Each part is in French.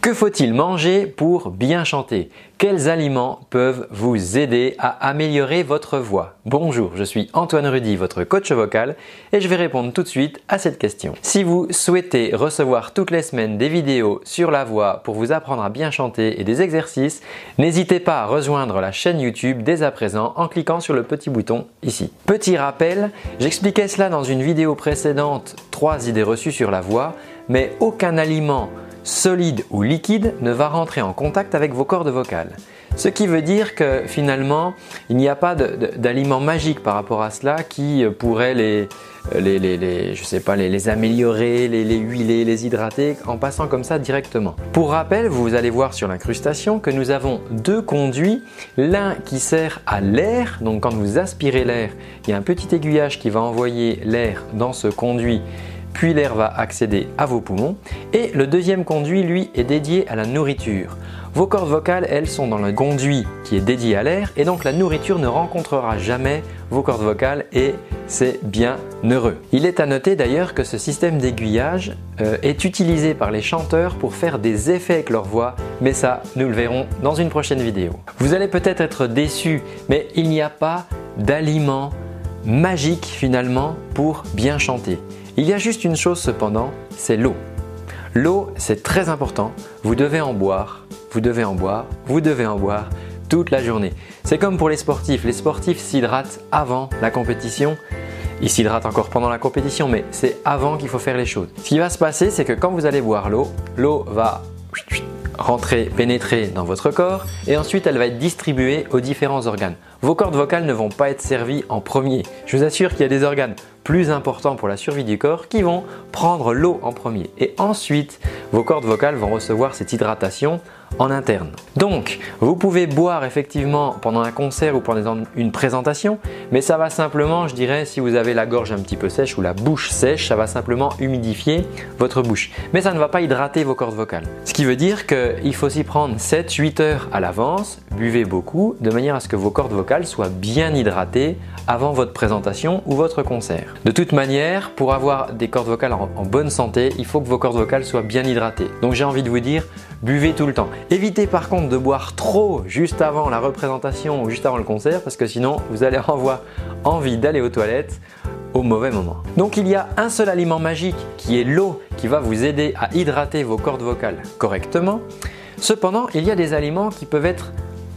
Que faut-il manger pour bien chanter? Quels aliments peuvent vous aider à améliorer votre voix? Bonjour, je suis Antoine Rudy, votre coach vocal, et je vais répondre tout de suite à cette question. Si vous souhaitez recevoir toutes les semaines des vidéos sur la voix pour vous apprendre à bien chanter et des exercices, n'hésitez pas à rejoindre la chaîne YouTube dès à présent en cliquant sur le petit bouton ici. Petit rappel, j'expliquais cela dans une vidéo précédente, 3 idées reçues sur la voix, mais aucun aliment solide ou liquide ne va rentrer en contact avec vos cordes vocales. Ce qui veut dire que finalement, il n'y a pas d'aliment magique par rapport à cela qui euh, pourrait euh, les, améliorer, les, huiler, les hydrater en passant comme ça directement. Pour rappel, vous allez voir sur l'incrustation que nous avons deux conduits, l'un qui sert à l'air, donc quand vous aspirez l'air, il y a un petit aiguillage qui va envoyer l'air dans ce conduit puis l'air va accéder à vos poumons. Et le deuxième conduit, lui, est dédié à la nourriture. Vos cordes vocales, elles, sont dans le conduit qui est dédié à l'air et donc la nourriture ne rencontrera jamais vos cordes vocales et c'est bien heureux. Il est à noter d'ailleurs que ce système d'aiguillage euh, est utilisé par les chanteurs pour faire des effets avec leur voix, mais ça, nous le verrons dans une prochaine vidéo. Vous allez peut-être être déçu, mais il n'y a pas d'aliment magique finalement pour bien chanter. Il y a juste une chose cependant, c'est l'eau. L'eau, c'est très important. Vous devez en boire, vous devez en boire, vous devez en boire toute la journée. C'est comme pour les sportifs. Les sportifs s'hydratent avant la compétition. Ils s'hydratent encore pendant la compétition, mais c'est avant qu'il faut faire les choses. Ce qui va se passer, c'est que quand vous allez boire l'eau, l'eau va rentrer, pénétrer dans votre corps et ensuite elle va être distribuée aux différents organes. Vos cordes vocales ne vont pas être servies en premier. Je vous assure qu'il y a des organes plus importants pour la survie du corps qui vont prendre l'eau en premier. Et ensuite, vos cordes vocales vont recevoir cette hydratation en interne. Donc, vous pouvez boire effectivement pendant un concert ou pendant une présentation, mais ça va simplement, je dirais, si vous avez la gorge un petit peu sèche ou la bouche sèche, ça va simplement humidifier votre bouche. Mais ça ne va pas hydrater vos cordes vocales. Ce qui veut dire qu'il faut s'y prendre 7-8 heures à l'avance, buvez beaucoup, de manière à ce que vos cordes vocales soient bien hydratées avant votre présentation ou votre concert. De toute manière, pour avoir des cordes vocales en, en bonne santé, il faut que vos cordes vocales soient bien hydratées. Donc j'ai envie de vous dire, buvez tout le temps. Évitez par contre de boire trop juste avant la représentation ou juste avant le concert parce que sinon vous allez avoir envie d'aller aux toilettes au mauvais moment. Donc il y a un seul aliment magique qui est l'eau qui va vous aider à hydrater vos cordes vocales correctement. Cependant, il y a des aliments qui peuvent être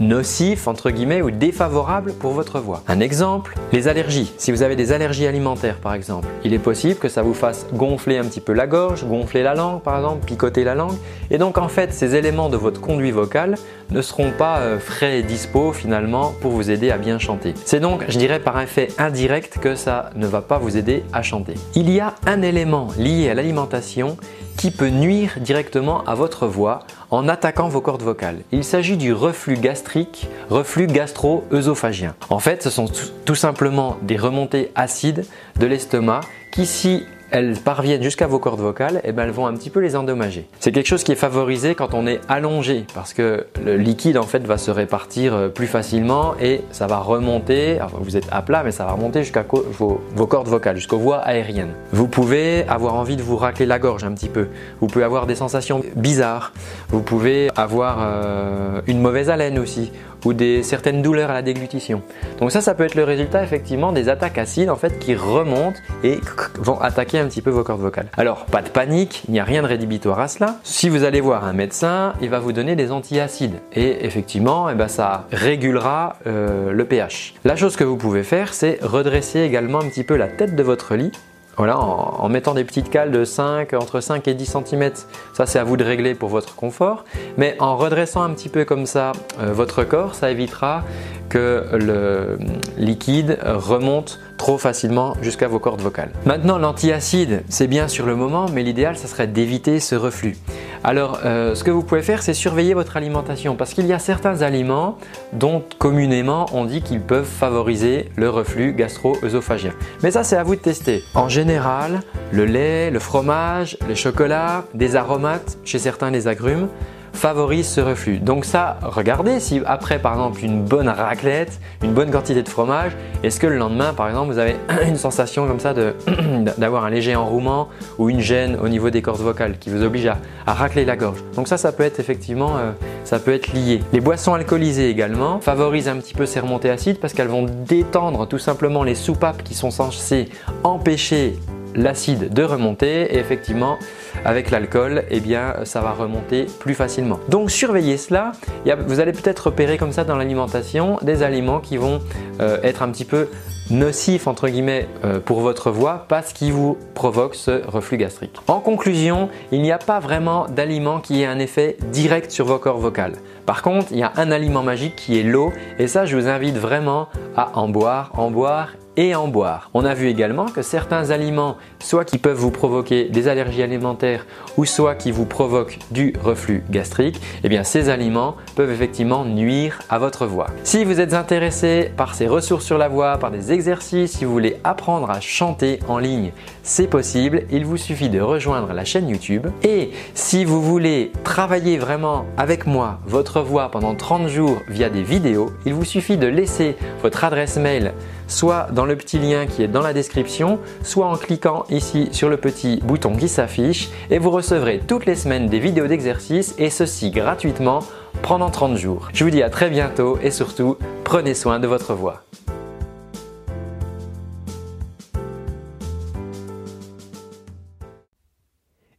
nocif entre guillemets ou défavorable pour votre voix. Un exemple, les allergies. Si vous avez des allergies alimentaires par exemple, il est possible que ça vous fasse gonfler un petit peu la gorge, gonfler la langue par exemple, picoter la langue. Et donc en fait, ces éléments de votre conduit vocal ne seront pas euh, frais et dispo finalement pour vous aider à bien chanter. C'est donc, je dirais par effet indirect que ça ne va pas vous aider à chanter. Il y a un élément lié à l'alimentation qui peut nuire directement à votre voix en attaquant vos cordes vocales. Il s'agit du reflux gastrique, reflux gastro-œsophagien. En fait, ce sont tout simplement des remontées acides de l'estomac qui, si elles parviennent jusqu'à vos cordes vocales, et eh ben elles vont un petit peu les endommager. C'est quelque chose qui est favorisé quand on est allongé parce que le liquide en fait va se répartir euh, plus facilement et ça va remonter. vous êtes à plat, mais ça va remonter jusqu'à vos, cordes vocales, jusqu'aux voies aériennes. Vous pouvez avoir envie de vous racler la gorge un petit peu. Vous pouvez avoir des sensations bizarres. Vous pouvez avoir euh, une mauvaise haleine aussi ou des certaines douleurs à la déglutition. Donc ça, ça peut être le résultat effectivement des attaques acides en fait qui remontent et vont attaquer un petit peu vos cordes vocales. Alors pas de panique, il n'y a rien de rédhibitoire à cela. Si vous allez voir un médecin, il va vous donner des antiacides et effectivement, eh ben, ça régulera euh, le pH. La chose que vous pouvez faire, c'est redresser également un petit peu la tête de votre lit voilà, en, mettant des petites cales de 5, entre 5 et 10 cm, ça c'est à vous de régler pour votre confort, mais en redressant un petit peu comme ça euh, votre corps, ça évitera que le liquide remonte trop facilement jusqu'à vos cordes vocales. Maintenant, l'antiacide, c'est bien sur le moment, mais l'idéal, ça serait d'éviter ce reflux. Alors, euh, ce que vous pouvez faire, c'est surveiller votre alimentation parce qu'il y a certains aliments dont communément on dit qu'ils peuvent favoriser le reflux gastro-œsophagien. Mais ça, c'est à vous de tester. En général, le lait, le fromage, les chocolats, des aromates, chez certains les agrumes, favorise ce reflux. Donc ça, regardez si après par exemple une bonne raclette, une bonne quantité de fromage, est-ce que le lendemain par exemple vous avez une sensation comme ça d'avoir un léger enrouement ou une gêne au niveau des cordes vocales qui vous oblige à, racler la gorge. Donc ça, ça peut être effectivement, euh, ça peut être lié. Les boissons alcoolisées également favorisent un petit peu ces remontées acides parce qu'elles vont détendre tout simplement les soupapes qui sont censées empêcher l'acide de remonter et effectivement avec l'alcool eh bien ça va remonter plus facilement. Donc surveillez cela, vous allez peut-être repérer comme ça dans l'alimentation des aliments qui vont euh, être un petit peu nocifs entre guillemets euh, pour votre voix parce qu'ils vous provoquent ce reflux gastrique. En conclusion, il n'y a pas vraiment d'aliment qui ait un effet direct sur vos corps vocales. Par contre, il y a un aliment magique qui est l'eau et ça je vous invite vraiment à en boire, en boire et en boire. On a vu également que certains aliments, soit qui peuvent vous provoquer des allergies alimentaires ou soit qui vous provoquent du reflux gastrique, eh bien ces aliments peuvent effectivement nuire à votre voix. Si vous êtes intéressé par ces ressources sur la voix, par des exercices, si vous voulez apprendre à chanter en ligne, c'est possible, il vous suffit de rejoindre la chaîne YouTube. Et si vous voulez travailler vraiment avec moi votre voix pendant 30 jours via des vidéos, il vous suffit de laisser votre adresse mail soit dans le petit lien qui est dans la description, soit en cliquant ici sur le petit bouton qui s'affiche et vous recevrez toutes les semaines des vidéos d'exercice et ceci gratuitement pendant 30 jours. Je vous dis à très bientôt et surtout, prenez soin de votre voix.